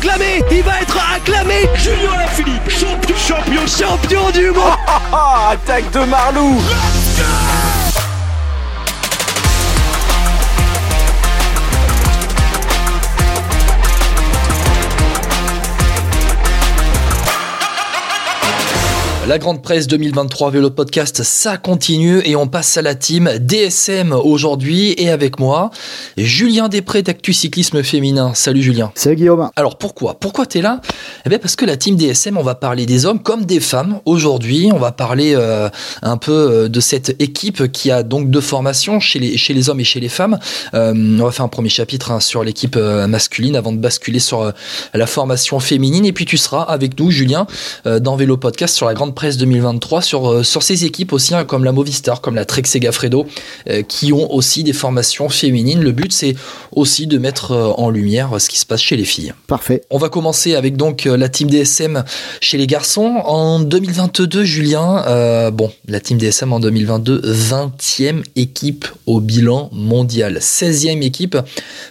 proclamé, il va être acclamé. Julien Philippe, champion, champion, champion du monde. Attaque de Marlou La grande presse 2023 Vélo Podcast, ça continue et on passe à la team DSM aujourd'hui et avec moi, Julien Després d'Actu Cyclisme Féminin. Salut Julien. Salut Guillaume. Alors pourquoi? Pourquoi t'es là? Eh bien parce que la team DSM, on va parler des hommes comme des femmes aujourd'hui. On va parler euh, un peu euh, de cette équipe qui a donc deux formations chez les, chez les hommes et chez les femmes. Euh, on va faire un premier chapitre hein, sur l'équipe masculine avant de basculer sur euh, la formation féminine. Et puis tu seras avec nous, Julien, dans Vélo Podcast sur la grande presse 2023 sur, euh, sur ces équipes aussi, hein, comme la Movistar, comme la Trek Segafredo, euh, qui ont aussi des formations féminines. Le but, c'est aussi de mettre euh, en lumière ce qui se passe chez les filles. Parfait. On va commencer avec donc euh, la team DSM chez les garçons. En 2022, Julien, euh, bon, la team DSM en 2022, 20e équipe au bilan mondial. 16e équipe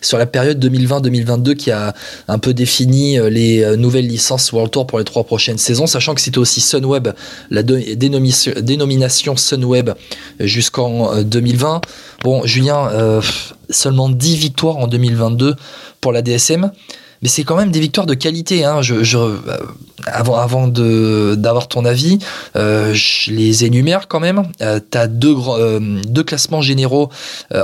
sur la période 2020-2022 qui a un peu défini euh, les euh, nouvelles licences World Tour pour les trois prochaines saisons, sachant que c'était aussi Sunweb, la dénomination, dénomination Sunweb jusqu'en euh, 2020. Bon, Julien, euh, seulement 10 victoires en 2022 pour la DSM. Mais c'est quand même des victoires de qualité. Hein. Je, euh, avant avant d'avoir ton avis, euh, je les énumère quand même. Euh, tu as deux, euh, deux classements généraux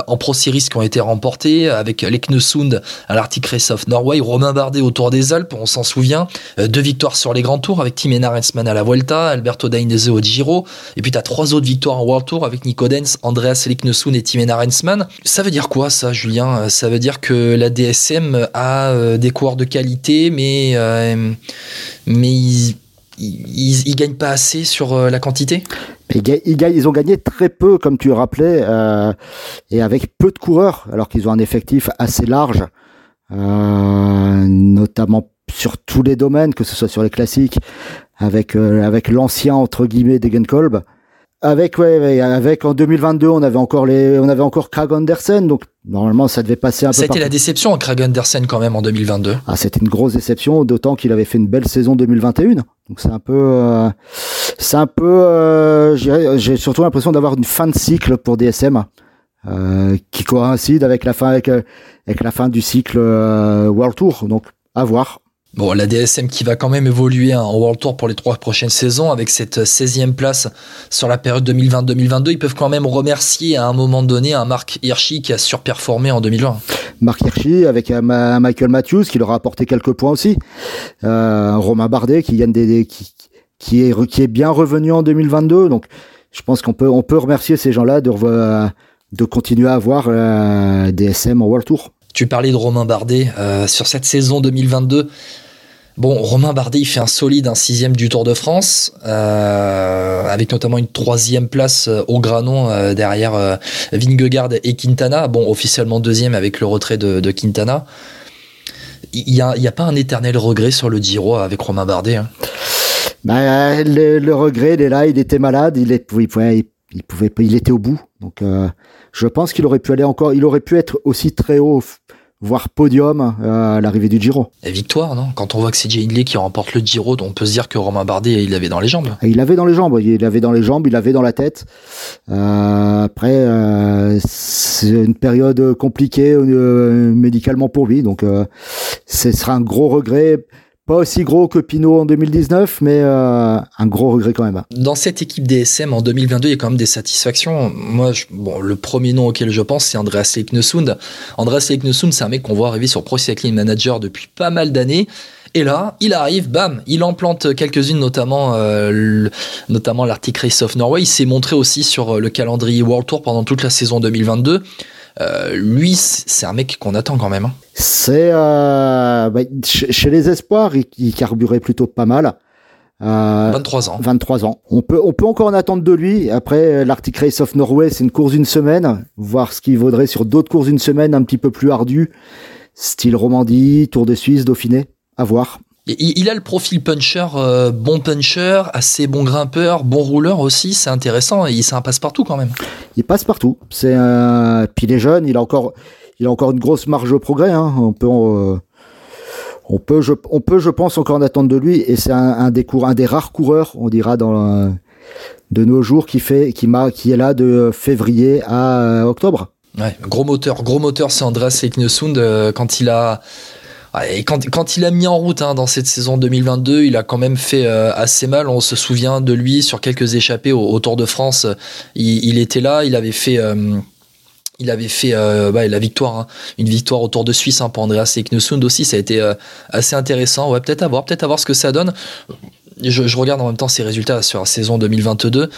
en Pro Series qui ont été remportés avec Leknesund à l'Arctic Race of Norway, Romain Bardet au Tour des Alpes, on s'en souvient. Deux victoires sur les grands tours avec Tim Enarensman à la Vuelta, Alberto Dainese au Giro. Et puis tu as trois autres victoires en World Tour avec Nico Dens, Andreas Leknesund et Tim Enarensman. Ça veut dire quoi ça, Julien? Ça veut dire que la DSM a des de qualité, mais, euh, mais ils, ils, gagnent pas assez sur euh, la quantité Ils, ont gagné très peu, comme tu rappelais, euh, et avec peu de coureurs, alors qu'ils ont un effectif assez large, notamment sur tous les domaines, que ce soit sur les classiques, avec avec l'ancien entre guillemets Degenkolb. Avec ouais, avec en 2022, on avait encore les, on avait encore Krag Andersen, donc normalement ça devait passer un Ça a peu. été partout. la déception en Krag Andersen quand même en 2022. Ah, c'était une grosse déception, d'autant qu'il avait fait une belle saison 2021. Donc c'est un peu, euh, c'est un peu, euh, j'ai surtout l'impression d'avoir une fin de cycle pour DSM euh, qui coïncide avec la fin, avec, euh, avec la fin du cycle euh, World Tour. Donc à voir. Bon, la DSM qui va quand même évoluer hein, en World Tour pour les trois prochaines saisons avec cette 16e place sur la période 2020-2022. Ils peuvent quand même remercier à un moment donné un Marc Hirschi qui a surperformé en 2020. Marc Hirschi avec euh, Ma- Michael Matthews qui leur a apporté quelques points aussi. Euh, Romain Bardet qui gagne des, des- qui, qui est re- qui est bien revenu en 2022. Donc je pense qu'on peut on peut remercier ces gens-là de continuer à avoir euh, DSM en World Tour. Tu parlais de Romain Bardet euh, sur cette saison 2022. Bon, Romain Bardet, il fait un solide, un sixième du Tour de France, euh, avec notamment une troisième place euh, au Granon euh, derrière euh, Vingegaard et Quintana. Bon, officiellement deuxième avec le retrait de, de Quintana. Il n'y a, a pas un éternel regret sur le Giro avec Romain Bardet. hein? Bah, le, le regret, il est là, il était malade, il, est, il, pouvait, il, pouvait, il était au bout. Donc, euh, je pense qu'il aurait pu aller encore, il aurait pu être aussi très haut, voire podium euh, à l'arrivée du Giro. Et victoire, non? Quand on voit que c'est Jay Hindley qui remporte le Giro, on peut se dire que Romain Bardet, il l'avait dans les jambes. Et il avait dans les jambes, il avait dans les jambes, il avait dans la tête. Euh, après, euh, c'est une période compliquée euh, médicalement pour lui, donc euh, ce sera un gros regret. Pas aussi gros que Pinot en 2019, mais euh, un gros regret quand même. Dans cette équipe DSM en 2022, il y a quand même des satisfactions. Moi, je- bon, le premier nom auquel je pense, c'est Andreas Leknesund. Andreas Leknesund, c'est un mec qu'on voit arriver sur Pro Cycling Manager depuis pas mal d'années. Et là, il arrive, bam, il en plante quelques-unes, notamment, euh, notamment l'Arctic Race of Norway. Il s'est montré aussi sur euh, le calendrier World Tour pendant toute la saison 2022. Euh, lui, c'est un mec qu'on attend quand même. hein. C'est euh, bah, chez, les espoirs, il, il carburait plutôt pas mal. Euh, 23 ans. 23 ans. On peut, on peut encore en attendre de lui. Après, l'Arctic Race of Norway, c'est une course d'une semaine. Voir ce qu'il vaudrait sur d'autres courses d'une semaine un petit peu plus ardues. Style Romandie, Tour de Suisse, Dauphiné. À voir. Il, il a le profil puncher, euh, bon puncher, assez bon grimpeur, bon rouleur aussi, c'est intéressant. Et c'est un passe-partout quand même. Il passe partout. C'est un, puis il est jeune, il a encore, il a encore une grosse marge au progrès. Hein. On peut, euh, on peut, je, on peut, je pense, encore en attendre de lui. Et c'est un, des cours, un des rares coureurs, on dira, dans de nos jours, qui fait, qui, qui est là de février à octobre. Ouais, gros moteur, gros moteur, c'est Andreas Eknesund quand il a et quand, quand, il a mis en route hein, dans cette saison 2022, il a quand même fait euh, assez mal. On se souvient de lui sur quelques échappées au, Tour de France. Il, était là, il avait fait. Euh, il avait fait euh, bah, la victoire, hein. une victoire au Tour de Suisse hein, pour Andreas Eknesund aussi. Ça a été assez intéressant. Ouais, peut-être à voir, peut-être à voir ce que ça donne. Je, je, regarde en même temps ses résultats sur la saison 2022.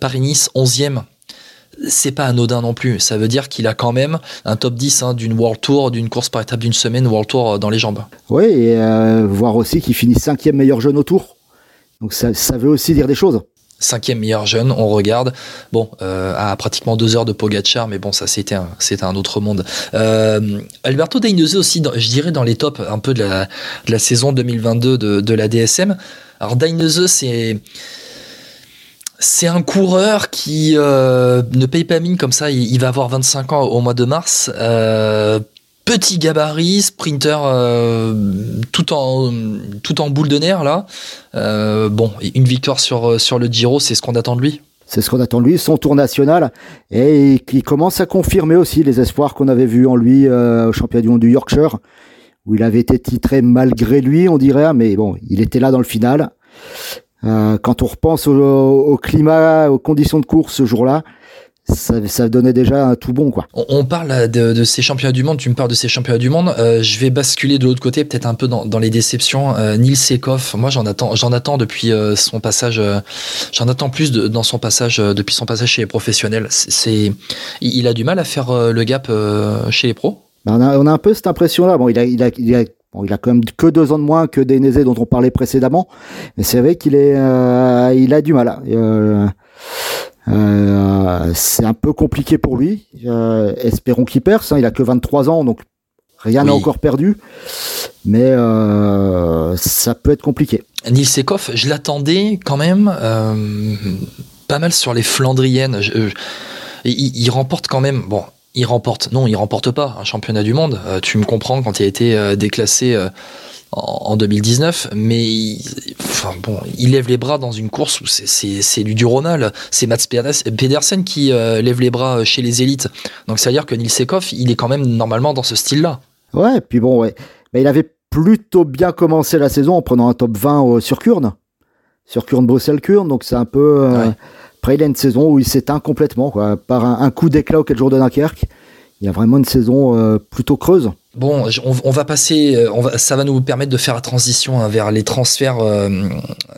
Paris-Nice, 11e c'est pas anodin non plus. Ça veut dire qu'il a quand même un top 10 hein, d'une World Tour, d'une course par étape d'une semaine World Tour euh, dans les jambes. Oui, et euh, voir aussi qu'il finit cinquième meilleur jeune au Tour. Donc ça, veut aussi dire des choses. Cinquième meilleur jeune, on regarde. Bon, euh, à pratiquement deux heures de Pogacar, mais bon, ça c'était un, un autre monde. Alberto Dainese aussi, je dirais dans les tops un peu de la, saison 2022 de, de la DSM. Alors Dainese, c'est c'est un coureur qui euh, ne paye pas mine comme ça. Il, va avoir 25 ans au mois de mars. Euh, petit gabarit, sprinter euh, tout en tout en boule de nerf là. bon, une victoire sur sur le Giro, c'est ce qu'on attend de lui. C'est ce qu'on attend de lui, son tour national, et qui commence à confirmer aussi les espoirs qu'on avait vus en lui au championnat du monde du Yorkshire, où il avait été titré malgré lui, on dirait, mais bon, il était là dans le final. Euh, quand on repense au, climat, aux conditions de course ce jour-là, ça, donnait déjà un tout bon quoi. On, parle de, ces championnats du monde, tu me parles de ces championnats du monde, euh, je vais basculer de l'autre côté peut-être un peu dans, les déceptions. Euh, Nils Sekoff, moi j'en attends, j'en attends depuis son passage, j'en attends plus dans son passage depuis son passage chez les professionnels. C'est, il a du mal à faire le gap chez les pros? Ben, on, a, un peu cette impression là. Bon, il a, il a, il a il a quand même que deux ans de moins que Denezé dont on parlait précédemment, mais c'est vrai qu'il est, euh, il a du mal. Euh, euh, c'est un peu compliqué pour lui. espérons qu'il perce. Hein. il a que 23 ans, donc rien n'est encore perdu, mais ça peut être compliqué. Nils Sekoff, je l'attendais quand même pas mal sur les Flandriennes. il, il, remporte quand même. Bon, il remporte. Non, il remporte pas un championnat du monde. Euh, tu me comprends quand il a été euh, déclassé euh, en, 2019, mais il, enfin, bon, il lève les bras dans une course où c'est du Duronal. C'est Mats Pedersen qui lève les bras chez les élites. Donc ça veut dire que Nils il est quand même normalement dans ce style-là. Ouais, puis bon, ouais. Mais il avait plutôt bien commencé la saison en prenant un top 20 sur Kurn. Sur Kurn-Bruxelles-Kurn, donc c'est un peu... Après, il a une saison où il s'éteint complètement, quoi, par un, coup d'éclat au 4 jours de Dunkerque. Il y a vraiment une saison euh, plutôt creuse. Bon, on, va passer, euh, ça va nous permettre de faire la transition hein, vers les transferts, euh,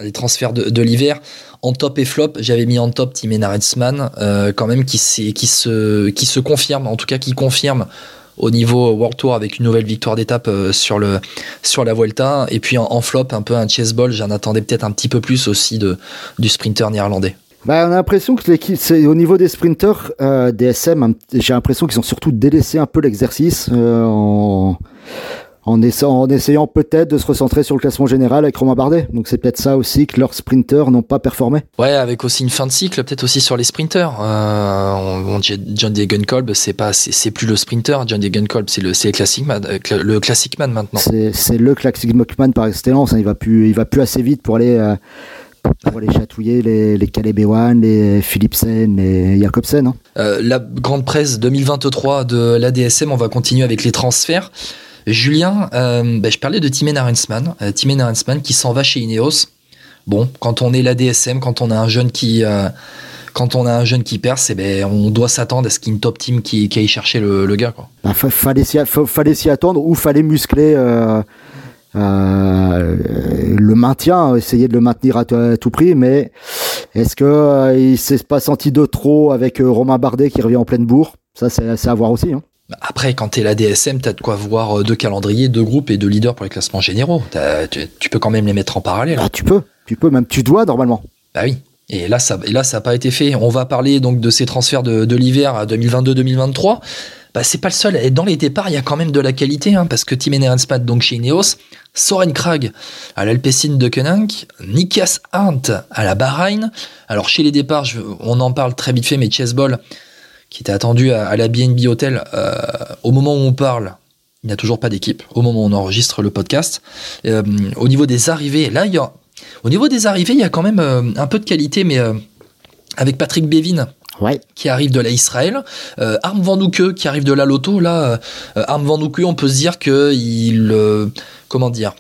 les transferts de, l'hiver. En top et flop, j'avais mis en top Tim Enaretsman, quand même qui, se, qui se confirme, en tout cas qui confirme au niveau World Tour avec une nouvelle victoire d'étape sur, sur la Vuelta. Et puis en, flop, un peu un chess ball, j'en attendais peut-être un petit peu plus aussi du sprinter néerlandais. Bah, on a l'impression que l'équipe, c'est au niveau des sprinters, euh, DSM, j'ai l'impression qu'ils ont surtout délaissé un peu l'exercice euh, en, en, essayant, peut-être de se recentrer sur le classement général avec Romain Bardet. Donc c'est peut-être ça aussi que leurs sprinters n'ont pas performé. Ouais, avec aussi une fin de cycle, peut-être aussi sur les sprinters. Euh, on, John Degenkolb, c'est pas, c'est plus le sprinter. John Degenkolb, c'est le, c'est le classic man, euh, le classic man maintenant. C'est le classic man par excellence. Hein. Il va plus, il va plus assez vite pour aller. Pour aller chatouiller les, les les Philipsen, les Jacobsen. Hein. Euh, la grande presse 2023 de l'ADSM, on va continuer avec les transferts. Julien, euh, bah, je parlais de Timen Arensman, euh, Timen Arensman qui s'en va chez Ineos. Bon, quand on est l'ADSM, quand on a un jeune qui, quand on a un jeune qui perce, eh ben, on doit s'attendre à ce qu'il y ait une top team qui, qui aille chercher le, le gars. Quoi. Bah, fallait s'y attendre ou fallait muscler le maintien, essayer de le maintenir à, tout prix, mais est-ce que euh, il s'est pas senti de trop avec euh, Romain Bardet qui revient en pleine bourre? Ça, c'est à voir aussi. Hein. Après, quand t'es la DSM, t'as de quoi voir deux calendriers, deux groupes et deux leaders pour les classements généraux. Tu, peux quand même les mettre en parallèle. Ah, tu peux, tu peux, même tu dois normalement. Bah oui. Et là, ça, et là, ça n'a pas été fait. On va parler donc de ces transferts de, l'hiver 2022-2023 bah, c'est pas le seul. Et dans les départs, il y a quand même de la qualité, hein, parce que Tim Enerenspat, donc chez Ineos, Soren Krag à l'Alpecin de Kenank, Nikias Arndt à la Bahreïn. Alors chez les départs, on en parle très vite fait, mais Chessball, qui était attendu à, la BNB Hotel, euh, au moment où on parle, Il n'y a toujours pas d'équipe au moment où on enregistre le podcast. Euh, au niveau des arrivées, là, il y a, au niveau des arrivées, il y a quand même euh, un peu de qualité, mais euh, avec Patrick Ouais. qui arrive de la Israël, euh, Arm Van qui arrive de la Loto. Là, euh, Arm Van on peut se dire que il, euh, comment dire,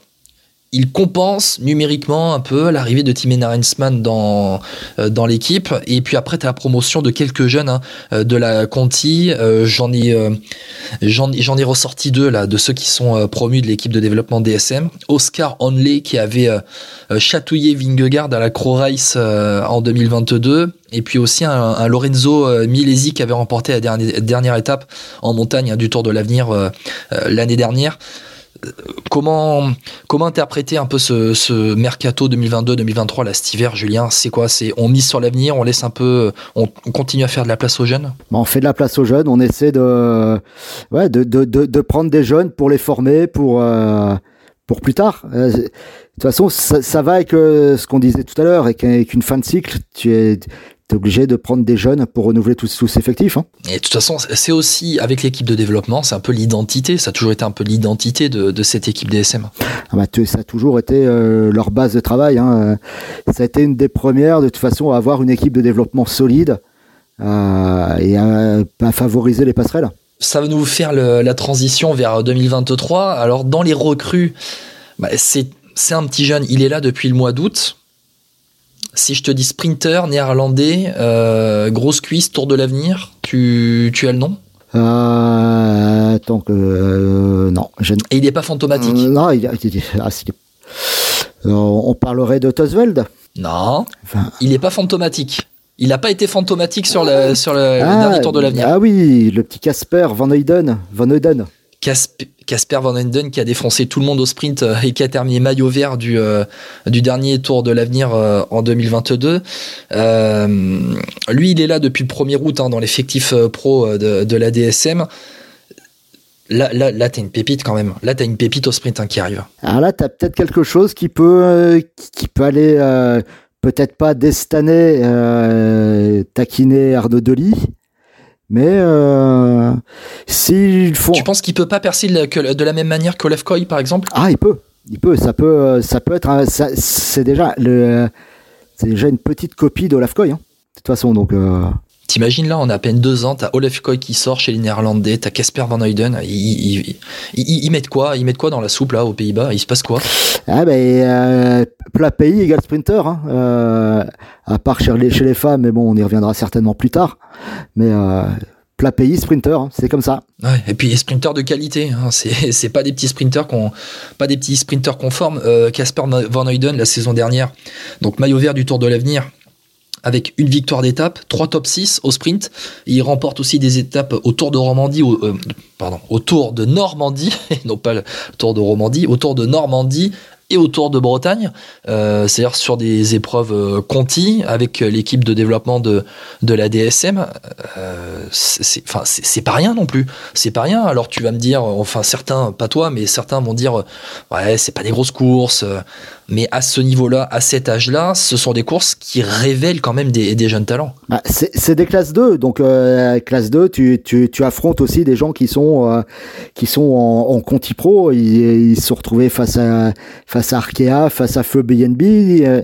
il compense numériquement un peu l'arrivée de Tim Hensman dans euh, dans l'équipe. Et puis après, tu as la promotion de quelques jeunes hein, euh, de la Conti. Euh, j'en ai ressorti deux de ceux qui sont promus de l'équipe de développement DSM. Oscar Onley qui avait chatouillé Vingegaard à la Crow Race en 2022. Et puis aussi un, Lorenzo Milesi qui avait remporté la dernière, étape en montagne hein, du Tour de l'Avenir l'année dernière. Comment, comment interpréter un peu ce, ce mercato 2022-2023 là cet hiver, Julien? C'est quoi? C'est on mise sur l'avenir, on laisse un peu, on, on continue à faire de la place aux jeunes? Bah, on fait de la place aux jeunes, on essaie de, ouais, de, de, de, de prendre des jeunes pour les former pour, euh, pour plus tard. Euh, de toute façon, ça, ça va avec euh, ce qu'on disait tout à l'heure, avec, avec une fin de cycle, tu es, es obligé de prendre des jeunes pour renouveler tous ces effectifs. Hein. Et de toute façon, c'est aussi avec l'équipe de développement, c'est un peu l'identité. Ça a toujours été un peu l'identité de, de cette équipe DSM. Ah bah, tu- ça a toujours été euh, leur base de travail. Hein. Euh, Ça a été une des premières, de toute façon, à avoir une équipe de développement solide euh, et à, à favoriser les passerelles. Ça va nous faire le- la transition vers 2023. Alors dans les recrues, bah, c'est un petit jeune. Il est là depuis le mois d'août. Si je te dis sprinter, néerlandais, euh, grosse cuisse, tour de l'avenir, tu, tu as le nom? Euh, que euh, non, je Et il n'est pas fantomatique? Euh, non, il, il- il- ah, on parlerait de Tosveld. Non, Enfin, il n'est pas fantomatique. Il n'a pas été fantomatique sur le, sur le, le ah, dernier tour de l'avenir. Ah oui, le petit Casper Van Heyden. Van Heyden. Casp- Casper Van Enden qui a défoncé tout le monde au sprint euh, et qui a terminé maillot vert du, euh, dernier tour de l'avenir euh, en 2022. Euh, lui, il est là depuis le 1er août hein, dans l'effectif pro de, la DSM. Là, là, là t'as une pépite quand même. Là, t'as une pépite au sprint hein, qui arrive. Alors là, tu as peut-être quelque chose qui peut, qui- peut aller, peut-être pas euh, taquiner Arnaud mais euh, s'ils font. Tu penses qu'il peut pas percer de la, même manière qu'Olaf Koy, par exemple? Ah, il peut. Il peut. Ça peut, euh, ça peut être. un- ça- C'est déjà le. C'est déjà une petite copie d'Olaf Koy. Hein, de toute façon, donc. euh, T'imagines là, on a à peine deux ans, t'as Olaf Koy qui sort chez les Néerlandais, t'as Casper Van Heyden. Ils, ils, ils- ils mettent quoi Ils mettent quoi dans la soupe là aux Pays-Bas Il se passe quoi? Ah ben, euh, plat pays égale sprinter, hein. euh, à part chez les, chez les femmes, mais bon, on y reviendra certainement plus tard. Mais euh, plat pays sprinter, hein, c'est comme ça. Ouais, et puis les sprinters de qualité, hein, c'est c'est pas des petits sprinters qu'on pas des petits sprinters conformes. Euh, Casper Van Heyden la saison dernière, donc maillot vert du Tour de l'avenir avec une victoire d'étape, trois top 6 au sprint. Il remporte aussi des étapes au Tour de Romandie, au, euh, pardon, au de Normandie, non pas le Tour de Romandie, au Tour de Normandie et au Tour de Bretagne, euh, c'est-à-dire sur des épreuves euh, Conti avec l'équipe de développement de, de la DSM. Euh, c'est pas rien non plus. C'est pas rien. Alors tu vas me dire, enfin certains, pas toi, mais certains vont dire, ouais, c'est pas des grosses courses. euh, Mais à ce niveau-là, à cet âge-là, ce sont des courses qui révèlent quand même des, des jeunes talents. Bah, c'est des classes 2, donc euh, classe 2, tu, tu, tu affrontes aussi des gens qui sont, euh, qui sont en, en Conti Pro, ils, ils se sont retrouvés face à, face à Arkea, face à Feu BNB. euh,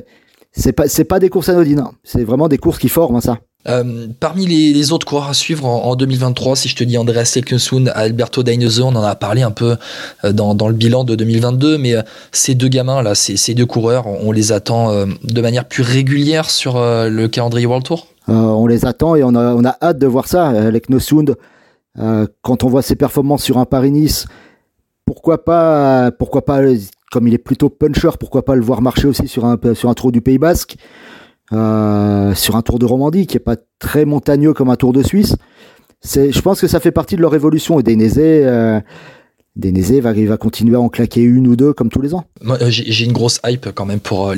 c'est pas, c'est pas des courses anodines, hein. c'est vraiment des courses qui forment ça. Euh, parmi les, les autres coureurs à suivre en, en 2023, si je te dis Andreas Leknesund, Alberto Dainese, on en a parlé un peu euh, dans, dans le bilan de 2022, mais euh, ces deux gamins là, ces, ces deux coureurs, on les attend euh, de manière plus régulière sur le calendrier World Tour? On les attend et on a, on a hâte de voir ça. Avec Nosund, quand on voit ses performances sur un Paris-Nice, pourquoi pas, pourquoi pas, comme il est plutôt puncher, pourquoi pas le voir marcher aussi sur un, sur tour du Pays Basque, euh, sur un tour de Romandie qui est pas très montagneux comme un tour de Suisse. Je pense que ça fait partie de leur évolution et Denese, euh, Denese va, il va continuer à en claquer une ou deux comme tous les ans. Moi, euh, j'ai j'ai une grosse hype quand même pour euh.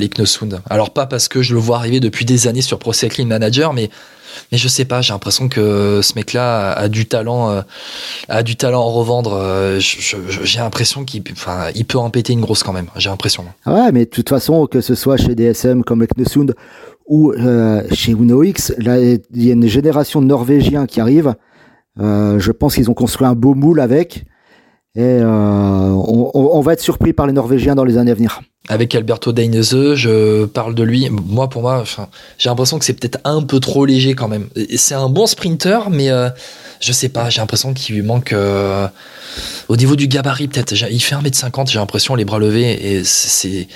Alors pas parce que je le vois arriver depuis des années sur Pro Cycling Manager, mais mais je sais pas, j'ai l'impression que ce mec-là a, a du talent, euh, a du talent à revendre. euh, J'ai l'impression qu'il, enfin, il peut en péter une grosse quand même. J'ai l'impression. Ouais, mais de toute façon, que ce soit chez DSM comme avec Nesund ou euh, chez Uno X, là, il y a une génération de Norvégiens qui arrive. Euh, je pense qu'ils ont construit un beau moule avec. Et euh, on, va être surpris par les Norvégiens dans les années à venir. Avec Alberto Dainese, je parle de lui. Moi, pour moi, j'ai l'impression que c'est peut-être un peu trop léger quand même. C'est un bon sprinter, mais euh, je sais pas, j'ai l'impression qu'il lui manque euh, au niveau du gabarit peut-être. Il fait 1m50, j'ai l'impression, les bras levés, et c'est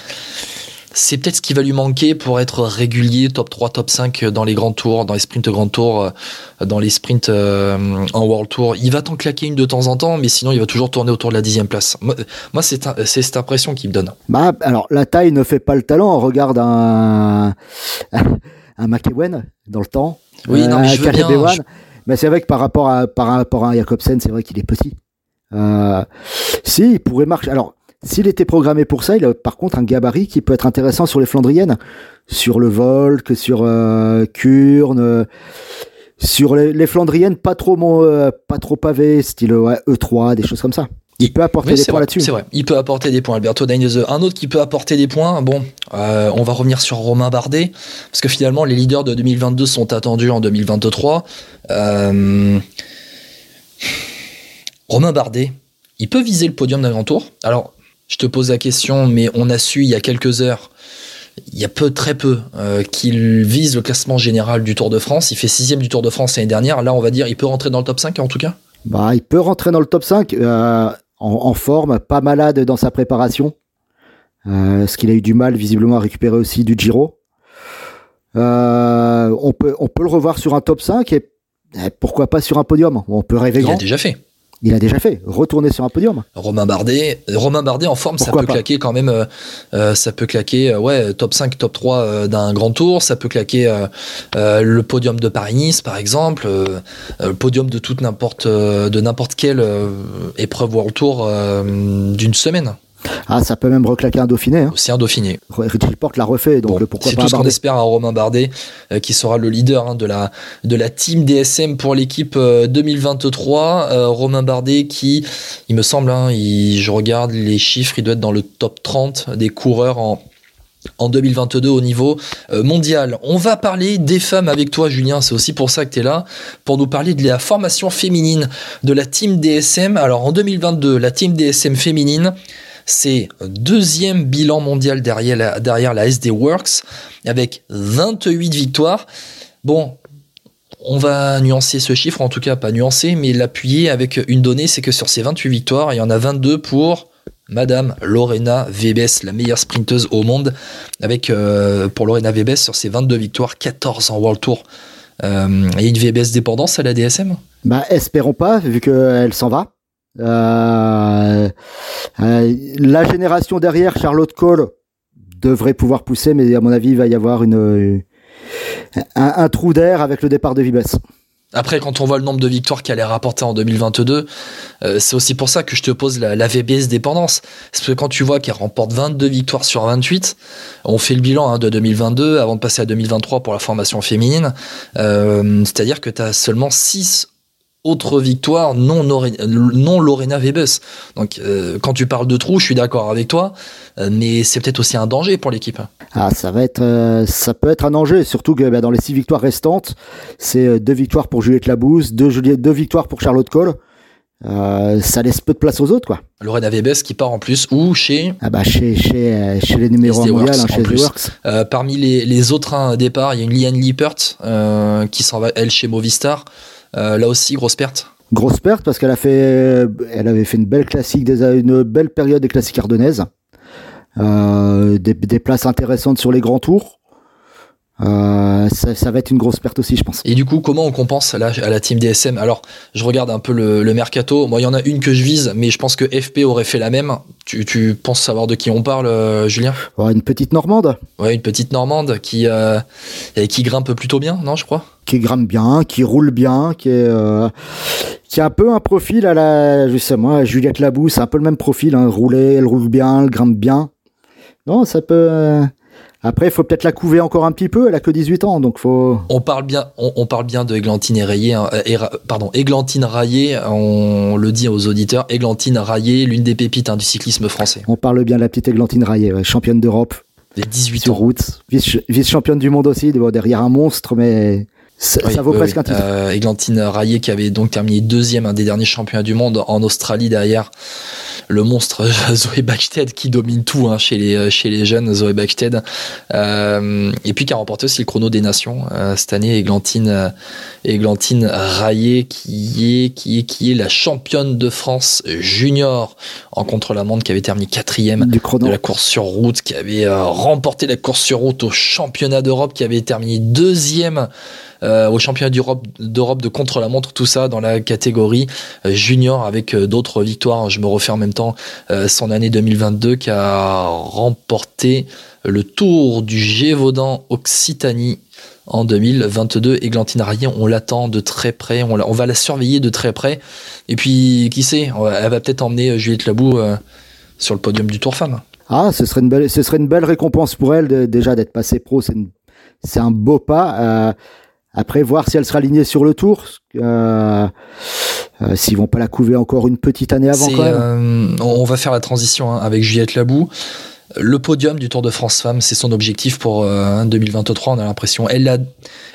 c'est peut-être ce qui va lui manquer pour être régulier, top 3, top 5 dans les grands tours, dans les sprints grands tours, euh, dans les sprints euh, en World Tour. Il va t'en claquer une de temps en temps, mais sinon il va toujours tourner autour de la dixième place. Moi, c'est cette impression qu'il me donne. Bah, alors la taille ne fait pas le talent. On regarde un, un McEwen dans le temps. Oui, non, mais je veux bien, Mais c'est vrai que par rapport à, par rapport à Jacobsen, c'est vrai qu'il est petit. Euh, si, il pourrait marcher. Alors, s'il était programmé pour ça, il a par contre un gabarit qui peut être intéressant sur les Flandriennes, sur le Volk, sur euh, Kurn, euh, sur les, Flandriennes pas trop euh, pas trop pavées, style E3, des choses comme ça. Il peut apporter des points là-dessus. C'est vrai, il peut apporter des points. Alberto Dainese, un autre qui peut apporter des points. Bon, on va revenir sur Romain Bardet parce que finalement les leaders de 2022 sont attendus en 2023. Romain Bardet, il peut viser le podium d'un grand tour. Alors, je te pose la question, mais on a su il y a quelques heures, il y a peu, très peu, euh, qu'il vise le classement général du Tour de France. Il fait sixième du Tour de France l'année dernière. Là, on va dire, il peut rentrer dans le top 5 en tout cas? Bah, Il peut rentrer dans le top 5 euh, en, forme, pas malade dans sa préparation. Euh, ce qu'il a eu du mal visiblement à récupérer aussi du Giro. on, peut, on peut le revoir sur un top 5 et, pourquoi pas sur un podium? On peut rêver grand. Il a déjà fait il a déjà fait, retourner sur un podium. Romain Bardet, Romain Bardet en forme, ça peut claquer quand même, euh, euh, ça peut claquer, euh, ouais, top 5, top 3 d'un grand tour, ça peut claquer le podium de Paris-Nice par exemple, le podium de toute n'importe, de n'importe quelle épreuve World Tour d'une semaine. Ah, ça peut même reclaquer un Dauphiné. Hein. C'est un Dauphiné. Richie Porte l'a refait, donc pourquoi pas. C'est tout ce qu'on espère à Romain Bardet, euh, qui sera le leader hein, de, la, de la team DSM pour l'équipe 2023. Euh, euh, Romain Bardet qui, il me semble, hein, je regarde les chiffres, il doit être dans le top 30 des coureurs en, en 2022 au niveau mondial. On va parler des femmes avec toi, Julien. C'est aussi pour ça que tu es là, pour nous parler de la formation féminine de la team DSM. Alors en 2022, la team DSM féminine, c'est deuxième bilan mondial derrière la, SD Works avec 28 victoires. Bon, on va nuancer ce chiffre, en tout cas pas nuancer, mais l'appuyer avec une donnée, c'est que sur ces 28 victoires, il y en a 22 pour Madame Lorena Vebes, la meilleure sprinteuse au monde, avec euh, pour Lorena Vebes sur ses 22 victoires, 14 en World Tour. Euh, a une Vebes dépendance à la DSM Bah espérons pas, vu qu'elle s'en va. Euh, euh, la génération derrière, Charlotte Cole, devrait pouvoir pousser, mais à mon avis, il va y avoir une, un, trou d'air avec le départ de Vibes. Après, quand on voit le nombre de victoires qu'elle a rapporté en 2022, euh, c'est aussi pour ça que je te pose la, VBS dépendance. Parce que quand tu vois qu'elle remporte 22 victoires sur 28, on fait le bilan hein, de 2022 avant de passer à 2023 pour la formation féminine. C'est-à-dire que tu as seulement 6 autre victoire non, non Lorena Vebes. Donc euh, quand tu parles de trou, je suis d'accord avec toi, euh, mais c'est peut-être aussi un danger pour l'équipe. Ah, ça va être, euh, ça peut être un danger, surtout que bah, dans les six victoires restantes, c'est deux victoires pour Juliette Labousse, deux, deux victoires pour Charlotte Cole. ça laisse peu de place aux autres, quoi. Lorena Vebes qui part en plus ou chez ah bah chez chez, chez les numéros mondiaux, hein, chez Works. parmi les, les autres un départ, il y a une Liane Liepert qui s'en va elle chez Movistar. Euh, là aussi, grosse perte. Grosse perte parce qu'elle a fait, elle avait fait une belle classique, une belle période des classiques ardennaises, euh, des, des, places intéressantes sur les grands tours. Euh, ça, va être une grosse perte aussi, je pense. Et du coup, comment on compense à la, à la team DSM Alors, je regarde un peu le, mercato. Moi, il y en a une que je vise, mais je pense que FP aurait fait la même. Tu, tu penses savoir de qui on parle, euh, Julien? Une petite Normande. Ouais, une petite Normande qui, euh, qui grimpe plutôt bien, non, je crois? Qui grimpe bien, qui roule bien, qui est. qui a un peu un profil à la, justement, Juliette Labou, c'est un peu le même profil, hein, rouler, elle roule bien, elle grimpe bien. Non, ça peut, après, il faut peut-être la couver encore un petit peu. Elle a que 18 ans, donc faut. On parle bien, on, parle bien de Églantine Rayé, hein, pardon, Églantine. On le dit aux auditeurs. Églantine Rayé, l'une des pépites hein, du cyclisme français. On parle bien de la petite Églantine Rayé, championne d'Europe. Les 18 sur route, vice, championne du monde aussi, derrière un monstre, mais Ça, vaut presque un titre. Euh, Églantine Rayet qui avait donc terminé deuxième, un des derniers champions du monde en Australie derrière le monstre Zoé Backsted qui domine tout hein, chez, les, chez les jeunes, Zoé Backsted. Euh, et puis qui a remporté aussi le chrono des nations euh, cette année, Églantine, euh, Églantine Rayet qui est, qui, est, qui est la championne de France junior en contre-la-montre, qui avait terminé quatrième de la course sur route, qui avait remporté la course sur route au championnat d'Europe, qui avait terminé deuxième euh, au championnat d'Europe, d'Europe de contre-la-montre, tout ça dans la catégorie euh, junior avec euh, d'autres victoires. Je me refais en même temps son année 2022 qui a remporté le Tour du Gévaudan Occitanie en 2022. Églantine Rayet, on l'attend de très près, on, va la surveiller de très près. Et puis, qui sait, elle va peut-être emmener Juliette Labou sur le podium du Tour Femme. Ah, ce serait une belle, ce serait une belle récompense pour elle déjà d'être passée pro. C'est, c'est un beau pas. Après, voir si elle sera alignée sur le tour. Euh, euh, S'ils vont pas la couver encore une petite année avant. Quand même. Euh, on va faire la transition hein, avec Juliette Labou. Le podium du Tour de France Femmes, c'est son objectif pour 2023. Euh, on a l'impression. Elle l'a,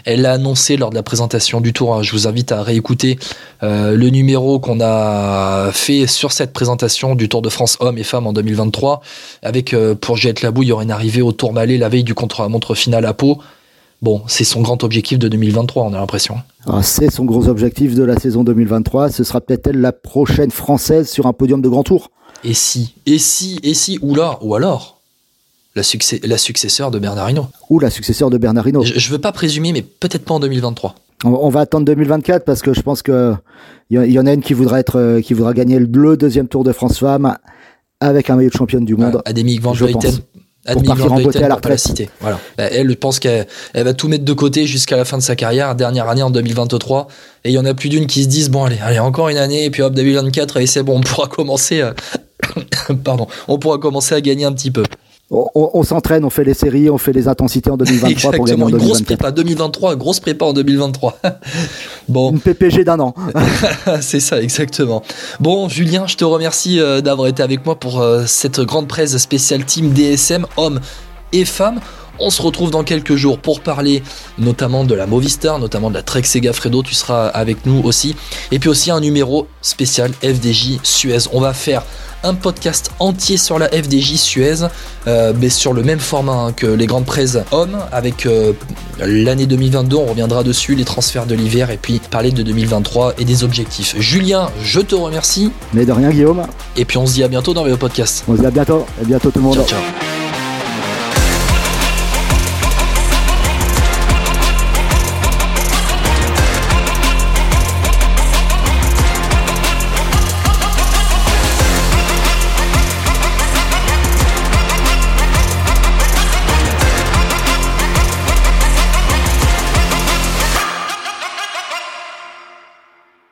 elle l'a annoncé lors de la présentation du Tour. Hein. Je vous invite à réécouter euh, le numéro qu'on a fait sur cette présentation du Tour de France hommes et femmes en 2023. Avec pour Juliette Labou, il y aurait une arrivée au Tour Malais la veille du contre-la-montre finale à Pau. Bon, c'est son grand objectif de 2023, on a l'impression. Ah, c'est son gros objectif de la saison 2023. Ce sera peut-être elle la prochaine française sur un podium de grand tour. Et si, et si, et si, ou là, ou alors, la, succès, la successeur de Bernardino. Ou la successeur de Bernardino. Je, je veux pas présumer, mais peut-être pas en 2023. On, va attendre 2024 parce que je pense que il y, en a une qui voudra être, euh, qui voudra gagner le deuxième Tour de France femme avec un maillot de championne du monde. Adémique Van Vleuten partir en beauté à la retraite. Voilà. Bah, elle pense qu'elle va tout mettre de côté jusqu'à la fin de sa carrière, dernière année en 2023. Et il y en a plus d'une qui se disent bon allez, allez encore une année et puis hop 2024 et c'est bon, on pourra commencer. À... Pardon, on pourra commencer à gagner un petit peu on, s'entraîne, on fait les séries, on fait les intensités en 2023 pour gagner en 2024. Grosse prépa 2023, grosse prépa en 2023. bon. Une PPG d'un an. c'est ça, exactement. Bon, Julien, je te remercie euh, d'avoir été avec moi pour euh, cette grande presse spéciale team DSM, hommes et femmes. On se retrouve dans quelques jours pour parler notamment de la Movistar, notamment de la Trek Sega Fredo, tu seras avec nous aussi. Et puis aussi un numéro spécial FDJ Suez. On va faire un podcast entier sur la FDJ Suez, euh, mais sur le même format hein, que les grandes prises hommes, avec euh, l'année 2022, on reviendra dessus, les transferts de l'hiver, et puis parler de 2023 et des objectifs. Julien, je te remercie. Mais de rien, Guillaume. Et puis on se dit à bientôt dans le podcast. On se dit à bientôt, à bientôt tout le monde. ciao. ciao.